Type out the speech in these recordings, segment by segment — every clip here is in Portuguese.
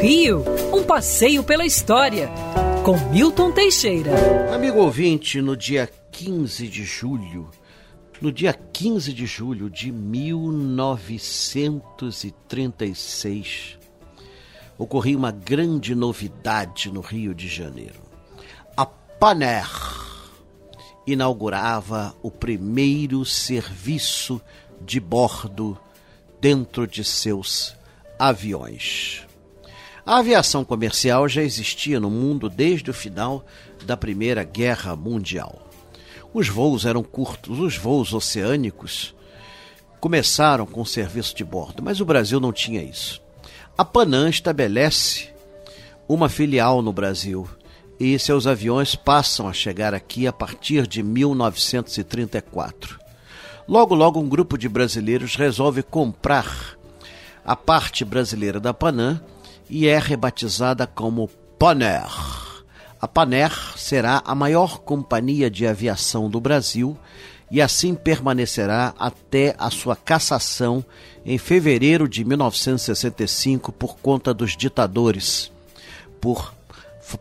Rio, um passeio pela história, com Milton Teixeira. Amigo ouvinte, no dia 15 de julho, no dia 15 de julho de 1936, ocorria uma grande novidade no Rio de Janeiro. A Paner inaugurava o primeiro serviço de bordo dentro de seus aviões. A aviação comercial já existia no mundo desde o final da Primeira Guerra Mundial. Os voos eram curtos, os voos oceânicos começaram com serviço de bordo, mas o Brasil não tinha isso. A Panam estabelece uma filial no Brasil e seus aviões passam a chegar aqui a partir de 1934. Logo, logo, um grupo de brasileiros resolve comprar a parte brasileira da Panam e é rebatizada como Paner. A Paner será a maior companhia de aviação do Brasil e assim permanecerá até a sua cassação em fevereiro de 1965 por conta dos ditadores, por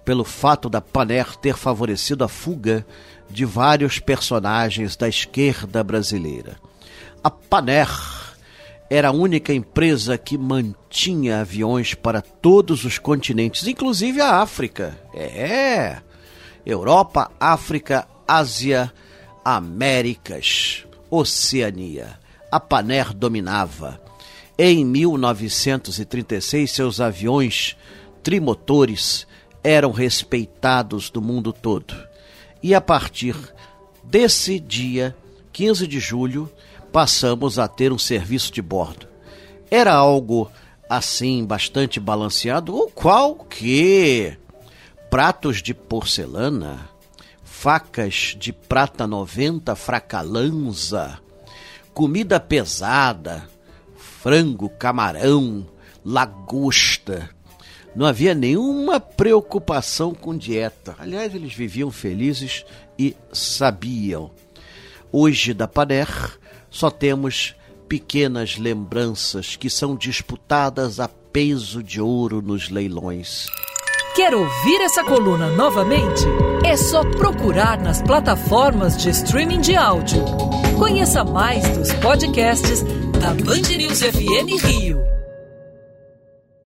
pelo fato da Paner ter favorecido a fuga de vários personagens da esquerda brasileira. A Paner era a única empresa que mantinha aviões para todos os continentes, inclusive a África. É. Europa, África, Ásia, Américas, Oceania. A Paner dominava. Em 1936, seus aviões trimotores eram respeitados do mundo todo. E a partir desse dia, 15 de julho, passamos a ter um serviço de bordo. Era algo assim bastante balanceado, o qual que pratos de porcelana, facas de prata 90 fracalanza, comida pesada, frango, camarão, lagosta, não havia nenhuma preocupação com dieta. Aliás, eles viviam felizes e sabiam. Hoje da Paner só temos pequenas lembranças que são disputadas a peso de ouro nos leilões. Quer ouvir essa coluna novamente? É só procurar nas plataformas de streaming de áudio. Conheça mais dos podcasts da Band News FM Rio.